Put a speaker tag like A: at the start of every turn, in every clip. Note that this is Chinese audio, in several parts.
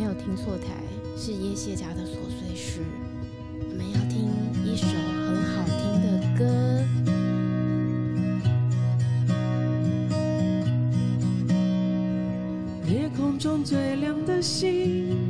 A: 没有听错台，是叶谢家的琐碎事。我们要听一首很好听的歌。
B: 夜空中最亮的星，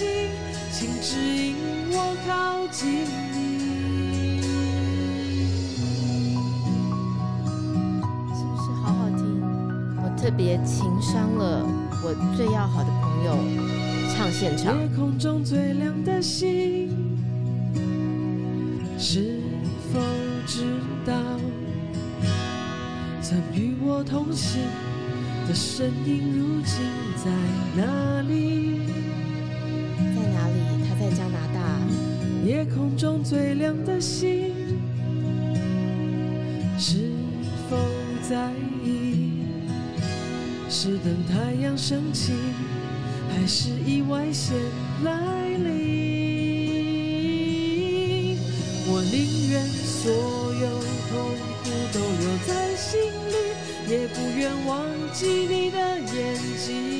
B: 请指引我靠近你。
A: 是不是好好听？我特别情伤了。我最要好的朋友唱现场。
B: 夜空中最亮的星，是否知道曾与我同行的身影，如今在哪
A: 里？加拿大。
B: 夜空中最亮的星，是否在意？是等太阳升起，还是意外先来临？我宁愿所有痛苦都留在心里，也不愿忘记你的眼睛。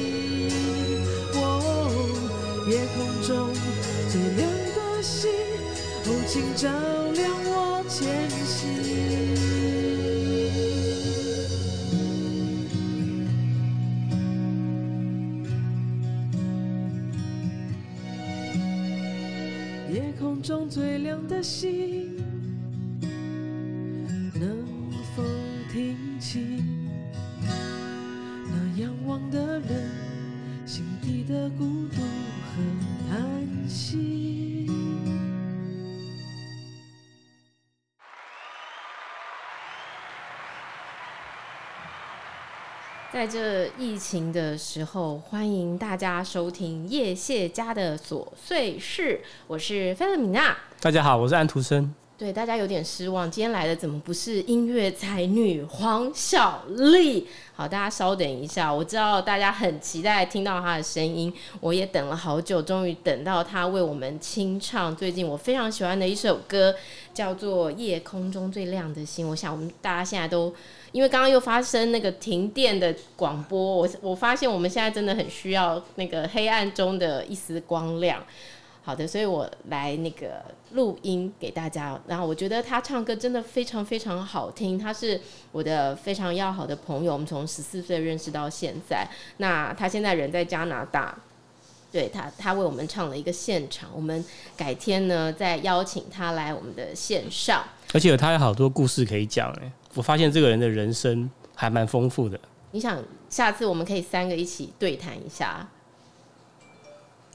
B: 夜空中。最亮的星，哦，请照亮我前行。夜空中最亮的星，
A: 在这疫情的时候，欢迎大家收听叶谢家的琐碎事。我是菲勒米娜，
C: 大家好，我是安徒生。
A: 对，大家有点失望，今天来的怎么不是音乐才女黄小丽？好，大家稍等一下，我知道大家很期待听到她的声音，我也等了好久，终于等到她为我们清唱最近我非常喜欢的一首歌，叫做《夜空中最亮的星》。我想我们大家现在都。因为刚刚又发生那个停电的广播，我我发现我们现在真的很需要那个黑暗中的一丝光亮。好的，所以我来那个录音给大家。然后我觉得他唱歌真的非常非常好听，他是我的非常要好的朋友，我们从十四岁认识到现在。那他现在人在加拿大。对他，他为我们唱了一个现场。我们改天呢再邀请他来我们的线上。
C: 而且他有好多故事可以讲哎，我发现这个人的人生还蛮丰富的。
A: 你想下次我们可以三个一起对谈一下？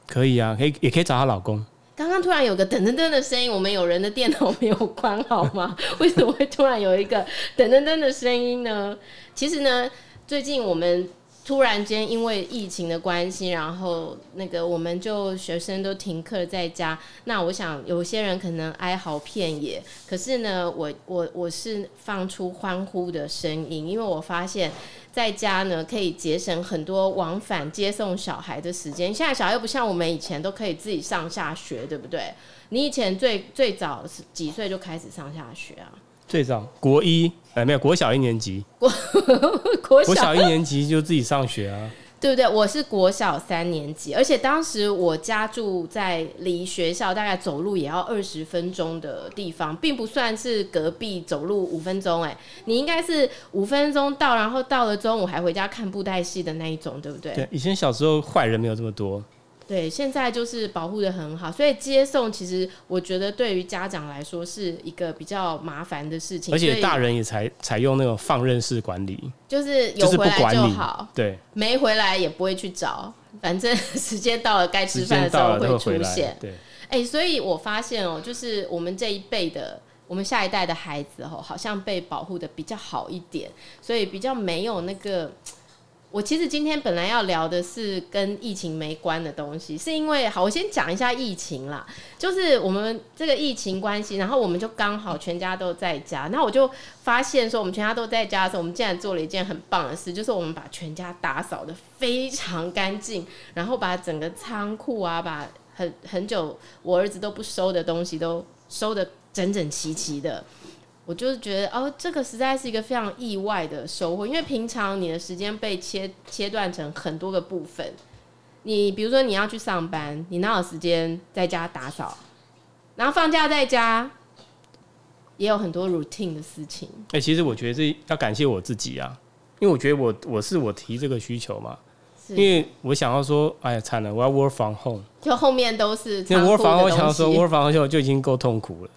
C: 可以啊，可以也可以找她老公。
A: 刚刚突然有个噔噔噔的声音，我们有人的电脑没有关好吗？为什么会突然有一个噔噔噔的声音呢？其实呢，最近我们突然间因为疫情的关系，然后那个我们就学生都停课在家。那我想有些人可能哀嚎遍野，可是呢，我我我是放出欢呼的声音，因为我发现。在家呢，可以节省很多往返接送小孩的时间。现在小孩又不像我们以前都可以自己上下学，对不对？你以前最最早是几岁就开始上下学啊？
C: 最早国一，哎，没有国小一年级，国
A: 国小
C: 国小一年级就自己上学啊。
A: 对不对？我是国小三年级，而且当时我家住在离学校大概走路也要二十分钟的地方，并不算是隔壁，走路五分钟。哎，你应该是五分钟到，然后到了中午还回家看布袋戏的那一种，对不对？
C: 对，以前小时候坏人没有这么多。
A: 对，现在就是保护的很好，所以接送其实我觉得对于家长来说是一个比较麻烦的事情。
C: 而且大人也采采用那种放任式管理，
A: 就是有回来就好，
C: 对，
A: 没回来也不会去找，反正时间到了该吃饭的时候会出现。
C: 对，
A: 哎、欸，所以我发现哦、喔，就是我们这一辈的，我们下一代的孩子哦、喔，好像被保护的比较好一点，所以比较没有那个。我其实今天本来要聊的是跟疫情没关的东西，是因为好，我先讲一下疫情啦，就是我们这个疫情关系，然后我们就刚好全家都在家，那我就发现说，我们全家都在家的时候，我们竟然做了一件很棒的事，就是我们把全家打扫得非常干净，然后把整个仓库啊，把很很久我儿子都不收的东西都收得整整齐齐的。我就是觉得哦，这个实在是一个非常意外的收获，因为平常你的时间被切切断成很多个部分，你比如说你要去上班，你哪有时间在家打扫？然后放假在家也有很多 routine 的事情。
C: 哎、欸，其实我觉得这要感谢我自己啊，因为我觉得我我是我提这个需求嘛，因为我想要说，哎呀惨了，我要 work from home，
A: 就后面都是
C: 因为 work from home，我想要说 work from home 就已经够痛苦了，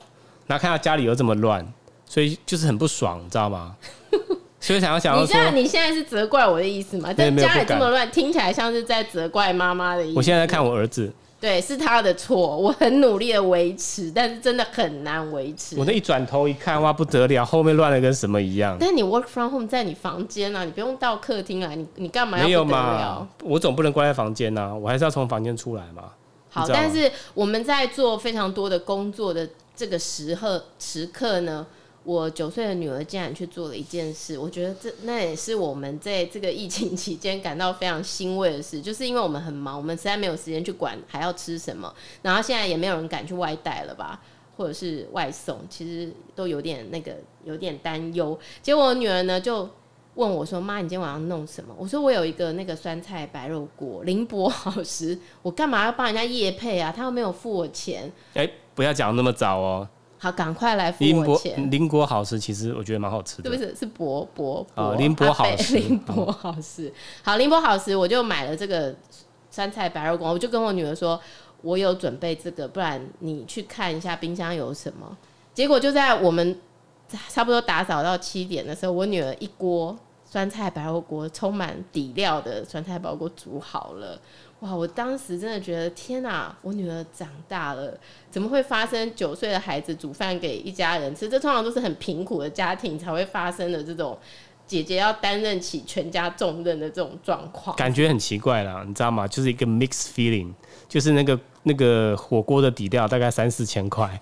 C: 然后看到家里又这么乱。所以就是很不爽，你知道吗？所以想要想
A: 你这样你现在是责怪我的意思吗？但家里这么乱，听起来像是在责怪妈妈的意思。
C: 我现在在看我儿子，
A: 对，是他的错。我很努力的维持，但是真的很难维持。
C: 我那一转头一看，哇，不得了，后面乱的跟什么一样。
A: 但是你 work from home 在你房间啊，你不用到客厅来，你你干嘛要？
C: 没有嘛？我总不能关在房间呐、啊，我还是要从房间出来嘛。
A: 好，但是我们在做非常多的工作的这个时刻时刻呢。我九岁的女儿竟然去做了一件事，我觉得这那也是我们在这个疫情期间感到非常欣慰的事，就是因为我们很忙，我们实在没有时间去管还要吃什么，然后现在也没有人敢去外带了吧，或者是外送，其实都有点那个有点担忧。结果我女儿呢就问我说：“妈，你今天晚上弄什么？”我说：“我有一个那个酸菜白肉锅，林博好食，我干嘛要帮人家业配啊？他又没有付我钱。”
C: 哎，不要讲那么早哦。
A: 好，赶快来付我钱。
C: 林国好食，其实我觉得蛮好吃的。
A: 是不是？是博博
C: 啊，林博好食。
A: 林博好吃。好，林博好吃，我就买了这个酸菜白肉锅。我就跟我女儿说，我有准备这个，不然你去看一下冰箱有什么。结果就在我们差不多打扫到七点的时候，我女儿一锅酸菜白肉锅，充满底料的酸菜白肉锅煮好了。哇！我当时真的觉得天哪，我女儿长大了，怎么会发生九岁的孩子煮饭给一家人吃？这通常都是很贫苦的家庭才会发生的这种姐姐要担任起全家重任的这种状况，
C: 感觉很奇怪啦，你知道吗？就是一个 mixed feeling，就是那个那个火锅的底料大概三四千块。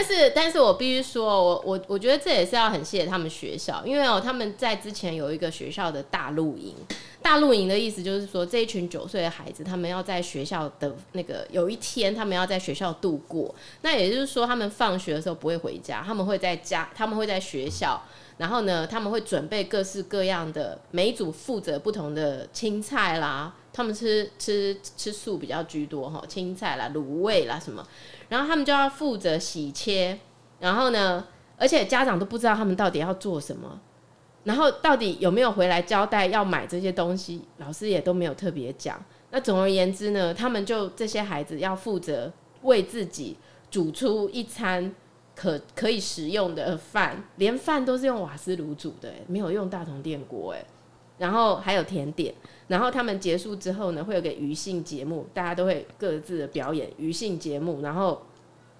A: 但是，但是我必须说，我我我觉得这也是要很谢谢他们学校，因为哦，他们在之前有一个学校的大露营。大露营的意思就是说，这一群九岁的孩子，他们要在学校的那个有一天，他们要在学校度过。那也就是说，他们放学的时候不会回家，他们会在家，他们会在学校。然后呢，他们会准备各式各样的，每一组负责不同的青菜啦。他们吃吃吃素比较居多哈，青菜啦、卤味啦什么。然后他们就要负责洗切。然后呢，而且家长都不知道他们到底要做什么。然后到底有没有回来交代要买这些东西，老师也都没有特别讲。那总而言之呢，他们就这些孩子要负责为自己煮出一餐可可以食用的饭，连饭都是用瓦斯炉煮的，没有用大同电锅，哎，然后还有甜点，然后他们结束之后呢，会有个余兴节目，大家都会各自的表演余兴节目，然后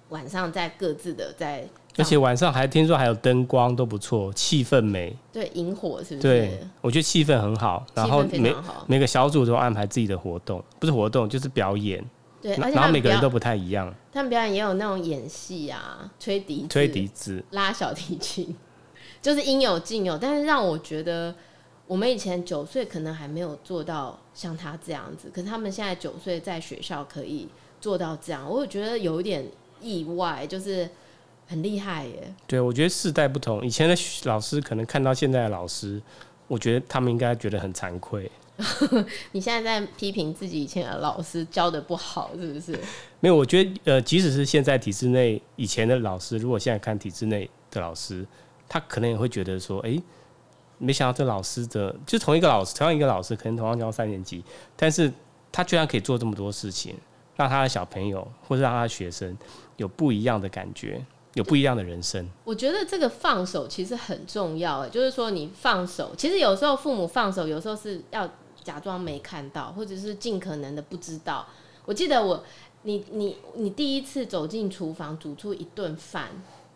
A: 晚上再各自的在。
C: 而且晚上还听说还有灯光都不错，气氛美。
A: 对，萤火是不是？
C: 对，我觉得气氛很好。然后每每个小组都安排自己的活动，不是活动就是表演。
A: 对，
C: 然后每个人都不太一样。
A: 他们表演也有那种演戏啊，吹笛子、
C: 吹笛子、
A: 拉小提琴，就是应有尽有。但是让我觉得，我们以前九岁可能还没有做到像他这样子，可是他们现在九岁在学校可以做到这样，我觉得有一点意外，就是。很厉害耶！
C: 对，我觉得世代不同，以前的老师可能看到现在的老师，我觉得他们应该觉得很惭愧。
A: 你现在在批评自己以前的老师教的不好，是不是？
C: 没有，我觉得呃，即使是现在体制内以前的老师，如果现在看体制内的老师，他可能也会觉得说，哎、欸，没想到这老师的就同一个老师，同样一个老师，可能同样教三年级，但是他居然可以做这么多事情，让他的小朋友或者让他的学生有不一样的感觉。有不一样的人生，
A: 我觉得这个放手其实很重要。就是说，你放手，其实有时候父母放手，有时候是要假装没看到，或者是尽可能的不知道。我记得我，你你你第一次走进厨房煮出一顿饭，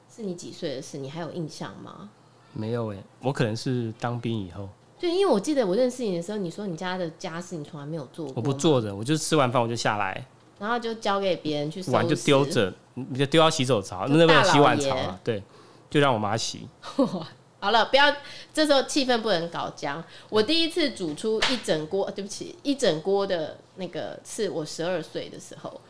A: 是你几岁的事？你还有印象吗？
C: 没有诶，我可能是当兵以后。
A: 对，因为我记得我认识你的时候，你说你家的家事你从来没有做过。
C: 我不做的，我就吃完饭我就下来。
A: 然后就交给别人去收拾，
C: 碗就丢着，你就丢到洗手槽，那边有洗碗槽啊，对，就让我妈洗。
A: 好了，不要，这时候气氛不能搞僵。我第一次煮出一整锅，对不起，一整锅的那个是我十二岁的时候。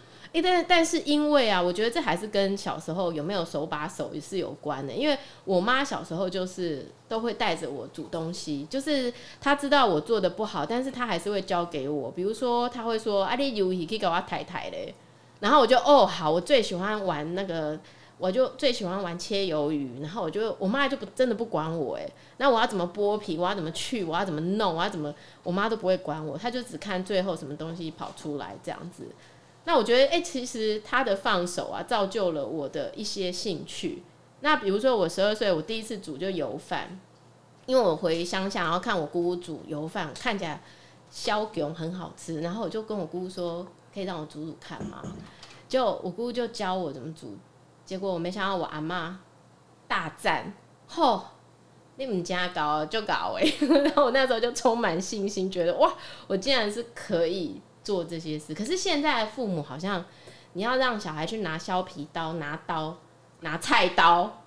A: 但但是因为啊，我觉得这还是跟小时候有没有手把手也是有关的。因为我妈小时候就是都会带着我煮东西，就是她知道我做的不好，但是她还是会教给我。比如说，她会说：“啊，你游戏可以给我抬抬嘞。”然后我就哦好，我最喜欢玩那个，我就最喜欢玩切鱿鱼。然后我就我妈就不真的不管我哎，那我要怎么剥皮，我要怎么去，我要怎么弄，我要怎么，我妈都不会管我，她就只看最后什么东西跑出来这样子。那我觉得，哎、其实他的放手啊，造就了我的一些兴趣。那比如说，我十二岁，我第一次煮就油饭，因为我回乡下，然后看我姑姑煮油饭，看起来消肿很好吃，然后我就跟我姑姑说，可以让我煮煮看吗？就我姑姑就教我怎么煮，结果我没想到我阿妈大赞，吼，你们家搞就搞哎，然后我那时候就充满信心，觉得哇，我竟然是可以。做这些事，可是现在的父母好像，你要让小孩去拿削皮刀、拿刀、拿菜刀，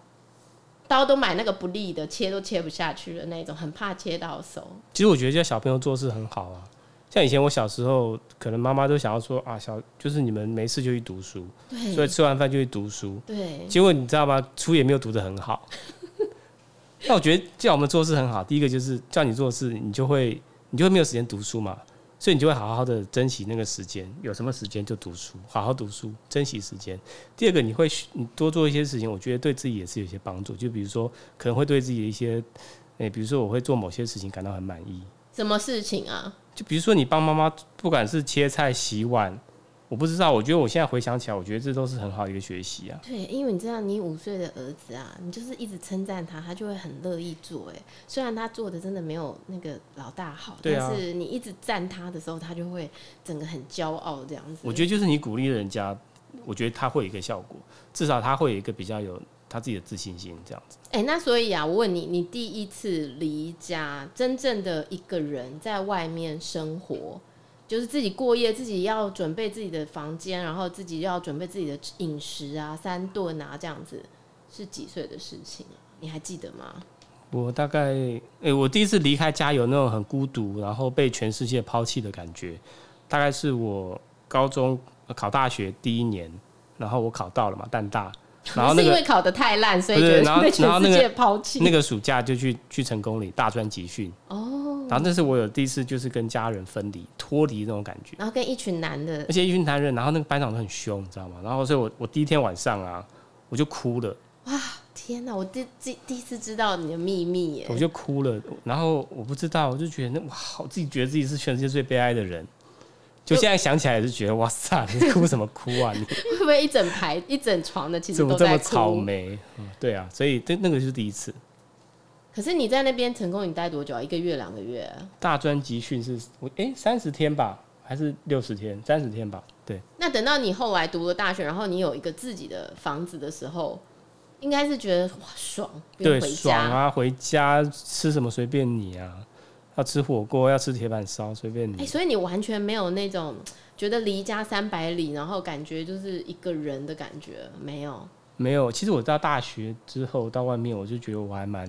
A: 刀都买那个不利的，切都切不下去的那种，很怕切到手。
C: 其实我觉得叫小朋友做事很好啊，像以前我小时候，可能妈妈都想要说啊，小就是你们没事就去读书，
A: 对，
C: 所以吃完饭就去读书，
A: 对。
C: 结果你知道吗？书也没有读得很好。那我觉得叫我们做事很好，第一个就是叫你做事，你就会你就会没有时间读书嘛。所以你就会好好的珍惜那个时间，有什么时间就读书，好好读书，珍惜时间。第二个，你会你多做一些事情，我觉得对自己也是有些帮助。就比如说，可能会对自己的一些，诶，比如说我会做某些事情感到很满意。
A: 什么事情啊？
C: 就比如说你帮妈妈，不管是切菜、洗碗。我不知道，我觉得我现在回想起来，我觉得这都是很好的一个学习啊。
A: 对，因为你知道，你五岁的儿子啊，你就是一直称赞他，他就会很乐意做。哎，虽然他做的真的没有那个老大好，啊，但是你一直赞他的时候，他就会整个很骄傲这样子。
C: 我觉得就是你鼓励人家，我觉得他会有一个效果，至少他会有一个比较有他自己的自信心这样子。
A: 哎，那所以啊，我问你，你第一次离家，真正的一个人在外面生活。就是自己过夜，自己要准备自己的房间，然后自己要准备自己的饮食啊，三顿啊，这样子是几岁的事情？你还记得吗？
C: 我大概，诶、欸，我第一次离开家有那种很孤独，然后被全世界抛弃的感觉，大概是我高中考大学第一年，然后我考到了嘛，淡大，然后、那个、
A: 是因为考的太烂，所以觉得被全世界抛弃。
C: 那个暑假就去去成功里大专集训哦。然后那是我有第一次，就是跟家人分离、脱离那种感觉。
A: 然后跟一群男的，
C: 而且一群男人，然后那个班长都很凶，你知道吗？然后所以我我第一天晚上啊，我就哭了。哇！
A: 天哪！我第第第一次知道你的秘密耶！
C: 我就哭了，然后我不知道，我就觉得那哇，我自己觉得自己是全世界最悲哀的人。就现在想起来也是觉得哇塞，你哭什么哭啊？你
A: 会不会一整排一整床的其实
C: 怎么这么草莓？嗯，对啊，所以这那个就是第一次。
A: 可是你在那边成功，你待多久啊？一个月、两个月啊？
C: 大专集训是我哎三十天吧，还是六十天？三十天吧。对。
A: 那等到你后来读了大学，然后你有一个自己的房子的时候。应该是觉得哇爽，
C: 对，爽啊！回家吃什么随便你啊，要吃火锅，要吃铁板烧随便你。哎、
A: 欸，所以你完全没有那种觉得离家三百里，然后感觉就是一个人的感觉，没有？
C: 没有。其实我到大学之后到外面，我就觉得我还蛮，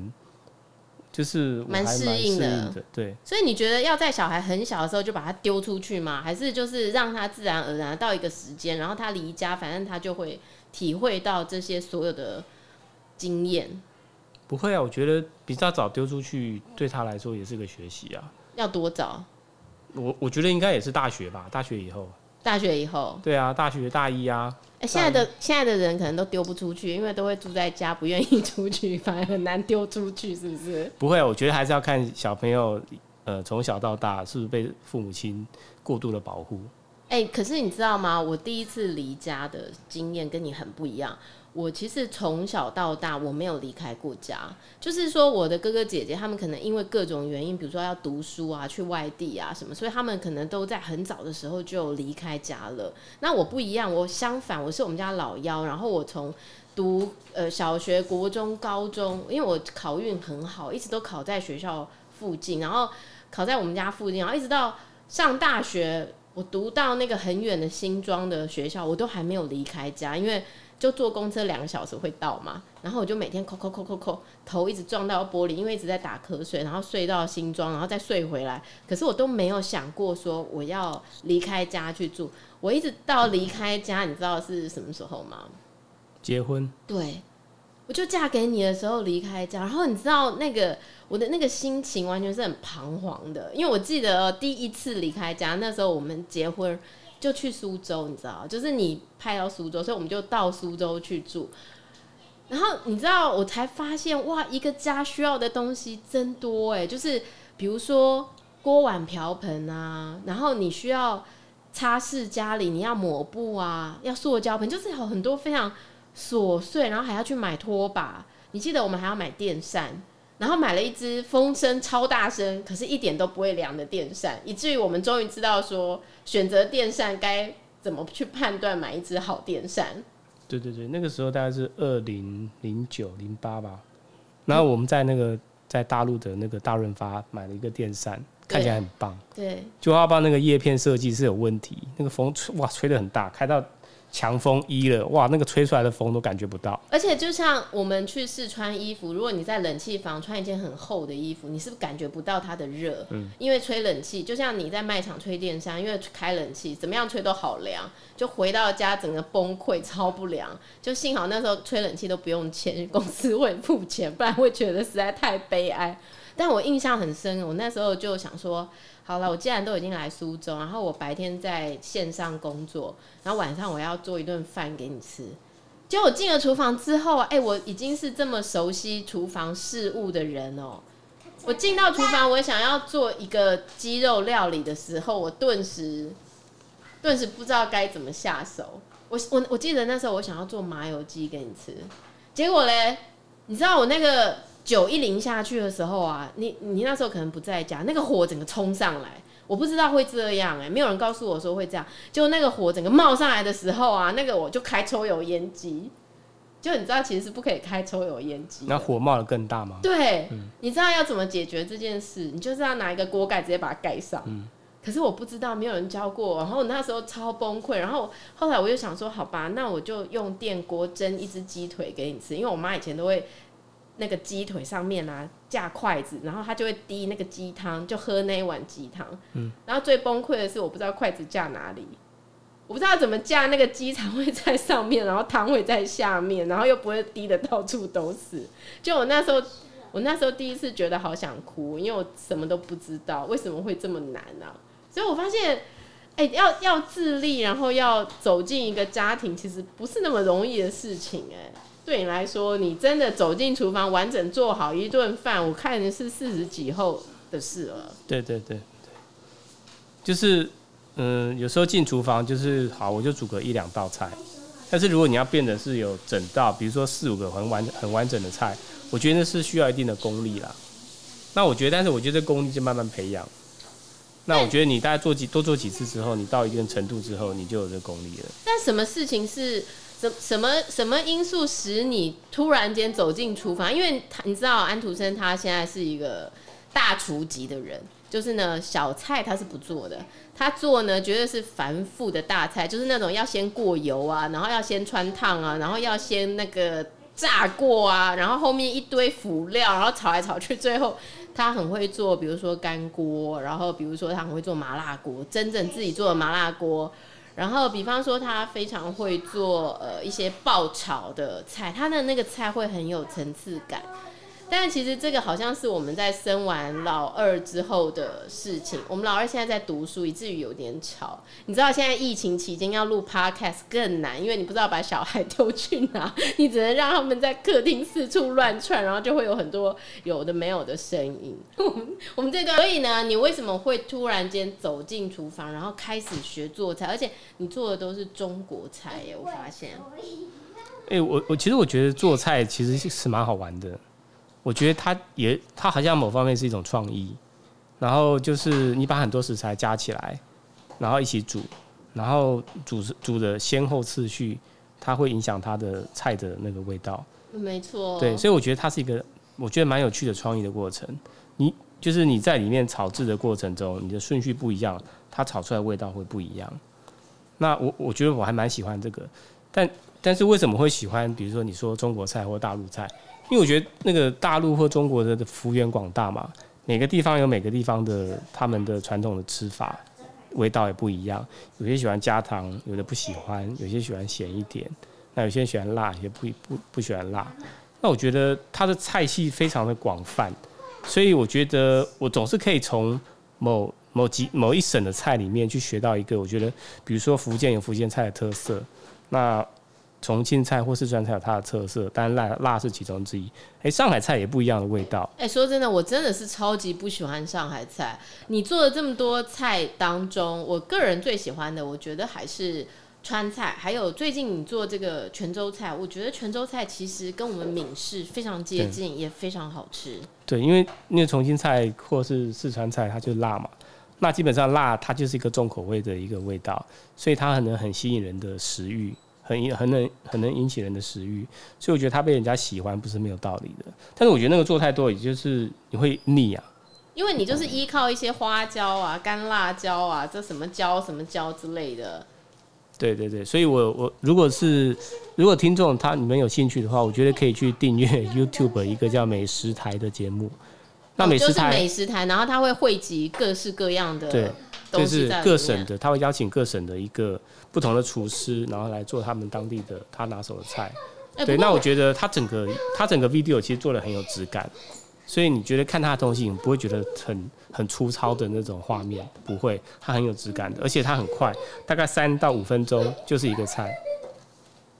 C: 就是蛮适应的。对。
A: 所以你觉得要在小孩很小的时候就把他丢出去吗？还是就是让他自然而然到一个时间，然后他离家，反正他就会体会到这些所有的。经验
C: 不会啊，我觉得比较早丢出去，对他来说也是个学习啊。
A: 要多早？
C: 我我觉得应该也是大学吧，大学以后。
A: 大学以后？
C: 对啊，大学大一啊。
A: 哎、欸，现在的现在的人可能都丢不出去，因为都会住在家，不愿意出去，反而很难丢出去，是不是？
C: 不会，我觉得还是要看小朋友，呃，从小到大是不是被父母亲过度的保护。
A: 哎、欸，可是你知道吗？我第一次离家的经验跟你很不一样。我其实从小到大我没有离开过家，就是说我的哥哥姐姐他们可能因为各种原因，比如说要读书啊、去外地啊什么，所以他们可能都在很早的时候就离开家了。那我不一样，我相反，我是我们家老幺，然后我从读呃小学、国中、高中，因为我考运很好，一直都考在学校附近，然后考在我们家附近，然后一直到上大学，我读到那个很远的新庄的学校，我都还没有离开家，因为。就坐公车两个小时会到嘛，然后我就每天扣扣扣扣扣，头一直撞到玻璃，因为一直在打瞌睡，然后睡到新庄，然后再睡回来。可是我都没有想过说我要离开家去住。我一直到离开家，你知道是什么时候吗？
C: 结婚。
A: 对，我就嫁给你的时候离开家，然后你知道那个我的那个心情完全是很彷徨的，因为我记得第一次离开家，那时候我们结婚。就去苏州，你知道，就是你派到苏州，所以我们就到苏州去住。然后你知道，我才发现哇，一个家需要的东西真多哎，就是比如说锅碗瓢盆啊，然后你需要擦拭家里，你要抹布啊，要塑胶盆，就是有很多非常琐碎，然后还要去买拖把。你记得我们还要买电扇。然后买了一只风声超大声，可是一点都不会凉的电扇，以至于我们终于知道说选择电扇该怎么去判断买一支好电扇。
C: 对对对，那个时候大概是二零零九零八吧。然后我们在那个在大陆的那个大润发买了一个电扇，看起来很棒。
A: 对，
C: 就要把那个叶片设计是有问题，那个风吹哇吹得很大，开到。强风一了，哇，那个吹出来的风都感觉不到。
A: 而且就像我们去试穿衣服，如果你在冷气房穿一件很厚的衣服，你是不是感觉不到它的热？嗯，因为吹冷气，就像你在卖场吹电扇，因为开冷气，怎么样吹都好凉，就回到家整个崩溃，超不凉。就幸好那时候吹冷气都不用钱，公司会付钱，不然会觉得实在太悲哀。但我印象很深，我那时候就想说。好了，我既然都已经来苏州，然后我白天在线上工作，然后晚上我要做一顿饭给你吃。结果进了厨房之后，哎、我已经是这么熟悉厨房事务的人哦、我进到厨房，我想要做一个鸡肉料理的时候，我顿时顿时不知道该怎么下手。我我我记得那时候我想要做麻油鸡给你吃，结果嘞，你知道我那个。酒一淋下去的时候啊，你你那时候可能不在家，那个火整个冲上来，我不知道会这样哎、欸，没有人告诉我说会这样，就那个火整个冒上来的时候啊，那个我就开抽油烟机，就你知道其实是不可以开抽油烟机，
C: 那火冒的更大吗？
A: 对，嗯、你知道要怎么解决这件事？你就是要拿一个锅盖直接把它盖上，嗯、可是我不知道，没有人教过，然后那时候超崩溃，然后后来我就想说，好吧，那我就用电锅蒸一只鸡腿给你吃，因为我妈以前都会。那个鸡腿上面啊架筷子，然后他就会滴那个鸡汤，就喝那一碗鸡汤。嗯，然后最崩溃的是，我不知道筷子架哪里，我不知道怎么架那个鸡才会在上面，然后汤会在下面，然后又不会滴的到处都是。就我那时候，我那时候第一次觉得好想哭，因为我什么都不知道，为什么会这么难呢？啊？所以我发现，哎，要要自立，然后要走进一个家庭，其实不是那么容易的事情，哎。对你来说，你真的走进厨房完整做好一顿饭，我看的是四十几后的事了。
C: 对对对对，就是嗯，有时候进厨房就是好，我就煮个一两道菜。但是如果你要变得是有整道，比如说四五个很完很完整的菜，我觉得那是需要一定的功力啦。那我觉得，但是我觉得这功力就慢慢培养。那我觉得你大概做几多做几次之后，你到一定程度之后，你就有这功力了。
A: 但什么事情是什么什么因素使你突然间走进厨房？因为你知道安徒生他现在是一个大厨级的人，就是呢小菜他是不做的，他做呢绝对是繁复的大菜，就是那种要先过油啊，然后要先穿烫啊，然后要先那个炸过啊，然后后面一堆辅料，然后炒来炒去，最后。他很会做，比如说干锅，然后比如说他很会做麻辣锅，真正自己做的麻辣锅。然后比方说他非常会做呃一些爆炒的菜，他的那个菜会很有层次感。但其实这个好像是我们在生完老二之后的事情。我们老二现在在读书，以至于有点吵。你知道现在疫情期间要录 podcast 更难，因为你不知道把小孩丢去哪，你只能让他们在客厅四处乱窜，然后就会有很多有的没有的声音。我们这段，所以呢，你为什么会突然间走进厨房，然后开始学做菜？而且你做的都是中国菜耶，我发现。
C: 哎、我我其实我觉得做菜其实是蛮好玩的。我觉得它也，它好像某方面是一种创意，然后就是你把很多食材加起来，然后一起煮，然后煮煮的先后次序，它会影响它的菜的那个味道。
A: 没错。对，
C: 所以我觉得它是一个，我觉得蛮有趣的创意的过程。你就是你在里面炒制的过程中，你的顺序不一样，它炒出来的味道会不一样。那我我觉得我还蛮喜欢这个，但但是为什么会喜欢？比如说你说中国菜或大陆菜？因为我觉得那个大陆或中国的幅员广大嘛，每个地方有每个地方的他们的传统的吃法，味道也不一样。有些喜欢加糖，有的不喜欢；有些喜欢咸一点，那有些喜欢辣，有些不不不喜欢辣。那我觉得它的菜系非常的广泛，所以我觉得我总是可以从某某几某一省的菜里面去学到一个，我觉得比如说福建有福建菜的特色，那。重庆菜或四川菜有它的特色，当然辣辣是其中之一。哎、欸，上海菜也不一样的味道。
A: 哎、欸，说真的，我真的是超级不喜欢上海菜。你做了这么多菜当中，我个人最喜欢的，我觉得还是川菜。还有最近你做这个泉州菜，我觉得泉州菜其实跟我们闽式非常接近，也非常好吃。
C: 对，因为因为重庆菜或是四川菜，它就辣嘛。那基本上辣，它就是一个重口味的一个味道，所以它可能很吸引人的食欲。很很能很能引起人的食欲，所以我觉得他被人家喜欢不是没有道理的。但是我觉得那个做太多，也就是你会腻啊。
A: 因为你就是依靠一些花椒啊、干辣椒啊、这什么椒什么椒之类的。
C: 对对对，所以我我如果是如果听众他你们有兴趣的话，我觉得可以去订阅 YouTube 一个叫美食台的节目。那美食台、
A: 哦就是、美食台，然后它会汇集各式各样的对。
C: 就是各省的，他会邀请各省的一个不同的厨师，然后来做他们当地的他拿手的菜。欸、对，那我觉得他整个他整个 video 其实做的很有质感，所以你觉得看他的东西，你不会觉得很很粗糙的那种画面，不会，他很有质感的，而且他很快，大概三到五分钟就是一个菜。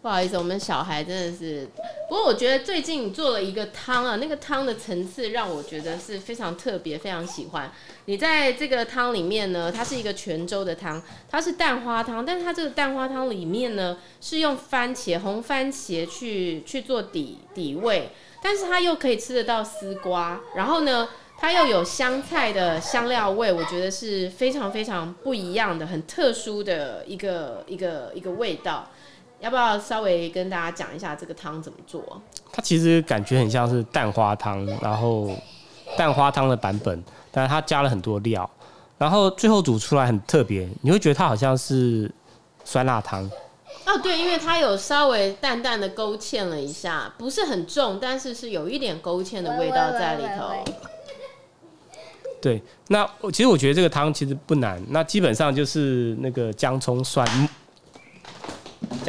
A: 不好意思，我们小孩真的是。不过我觉得最近你做了一个汤啊，那个汤的层次让我觉得是非常特别，非常喜欢。你在这个汤里面呢，它是一个泉州的汤，它是蛋花汤，但是它这个蛋花汤里面呢是用番茄红番茄去去做底底味，但是它又可以吃得到丝瓜，然后呢它又有香菜的香料味，我觉得是非常非常不一样的，很特殊的一个一个一个味道。要不要稍微跟大家讲一下这个汤怎么做？
C: 它其实感觉很像是蛋花汤，然后蛋花汤的版本，但是它加了很多料，然后最后煮出来很特别，你会觉得它好像是酸辣汤。
A: 哦，对，因为它有稍微淡淡的勾芡了一下，不是很重，但是是有一点勾芡的味道在里头。
C: 对，那其实我觉得这个汤其实不难，那基本上就是那个姜葱蒜。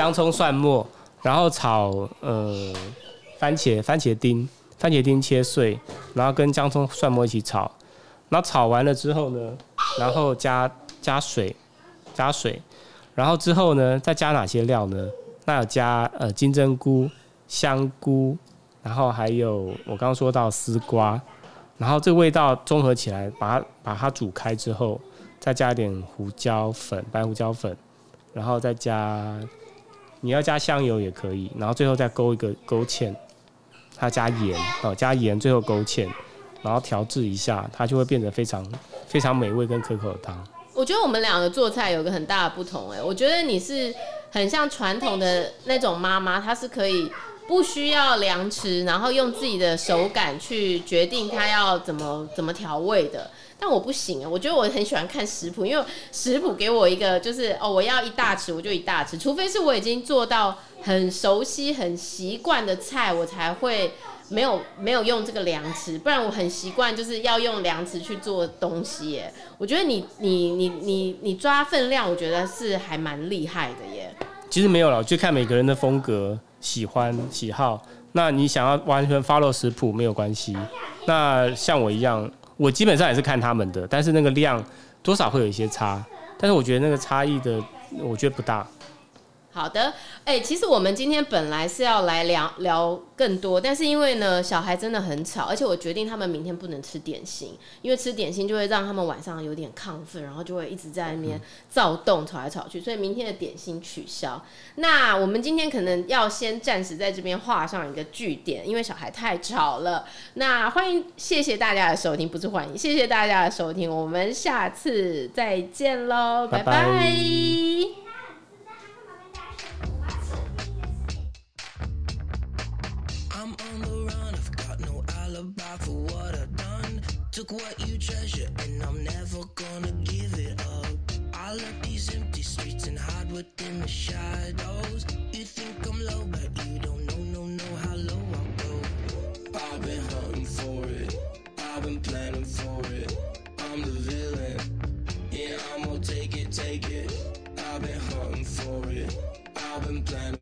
C: 姜葱蒜末，然后炒呃番茄番茄丁，番茄丁切碎，然后跟姜葱蒜末一起炒，然后炒完了之后呢，然后加加水加水，然后之后呢再加哪些料呢？那有加呃金针菇、香菇，然后还有我刚刚说到丝瓜，然后这个味道综合起来，把它把它煮开之后，再加一点胡椒粉、白胡椒粉，然后再加你要加香油也可以，然后最后再勾一个勾芡，它加盐哦，加盐最后勾芡，然后调制一下，它就会变得非常非常美味跟可口的汤。
A: 我觉得我们两个做菜有个很大的不同哎，我觉得你是很像传统的那种妈妈，她是可以不需要量匙，然后用自己的手感去决定它要怎么怎么调味的。但我不行啊，我觉得我很喜欢看食谱，因为食谱给我一个就是哦，我要一大匙我就一大匙，除非是我已经做到很熟悉、很习惯的菜，我才会。没有没有用这个量匙，不然我很习惯就是要用量匙去做东西耶。我觉得你你你你你抓分量，我觉得是还蛮厉害的耶。
C: 其实没有了，就看每个人的风格、喜欢、喜好。那你想要完全 follow 食谱没有关系。那像我一样，我基本上也是看他们的，但是那个量多少会有一些差。但是我觉得那个差异的，我觉得不大。
A: 好的，哎、欸，其实我们今天本来是要来聊聊更多，但是因为呢，小孩真的很吵，而且我决定他们明天不能吃点心，因为吃点心就会让他们晚上有点亢奋，然后就会一直在那边躁动，吵来吵去，所以明天的点心取消。那我们今天可能要先暂时在这边画上一个句点，因为小孩太吵了。那欢迎，谢谢大家的收听，不是欢迎，谢谢大家的收听，我们下次再见喽，拜拜。拜拜。
D: what I've done, took what you treasure, and I'm never gonna give it up. I love these empty streets and hide within the shadows. You think I'm low, but you don't know, no, know how low I go. I've been hunting for it, I've been planning for it. I'm the villain, yeah, I'm gonna take it, take it. I've been hunting for it, I've been planning.